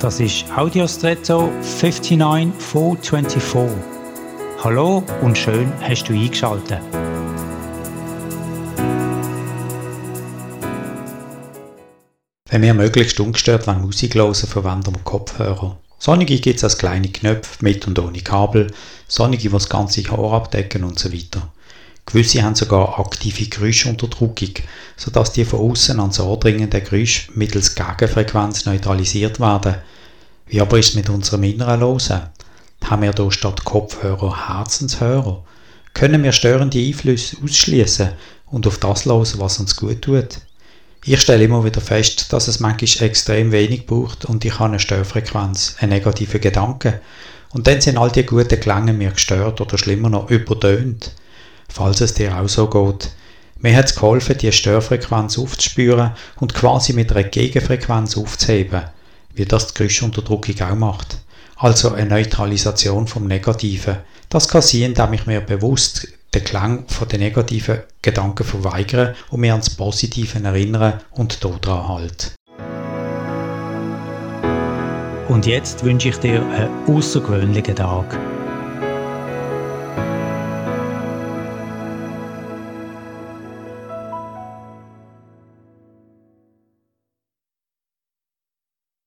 Das ist Audiostretto 59424. Hallo und schön hast du eingeschaltet. Wenn wir möglichst ungestört Musik hören, verwenden wir Kopfhörer. Sonnige gibt es als kleine Knöpfe mit und ohne Kabel, sonnige, die das ganze Haar abdecken und so weiter. Gewisse haben sogar aktive Geräuschunterdrückung, sodass die von außen ans Ohr dringenden Geräusche mittels Gegenfrequenz neutralisiert werden. Wie aber ist es mit unserem inneren Losen? Haben wir hier statt Kopfhörer Herzenshörer? Können wir störende Einflüsse ausschließen und auf das losen, was uns gut tut? Ich stelle immer wieder fest, dass es manchmal extrem wenig braucht und ich habe eine Störfrequenz, einen negativen Gedanken. Und dann sind all die guten Klänge mir gestört oder schlimmer noch übertönt falls es dir auch so geht. Mir hat es geholfen, die Störfrequenz aufzuspüren und quasi mit einer Gegenfrequenz aufzuheben, wie das die Geräuschunterdrückung auch macht. Also eine Neutralisation vom Negativen. Das kann sein, indem ich mir bewusst den Klang von den negativen Gedanken verweigere und mir ans Positive erinnere und daran halte. Und jetzt wünsche ich dir einen außergewöhnlichen Tag.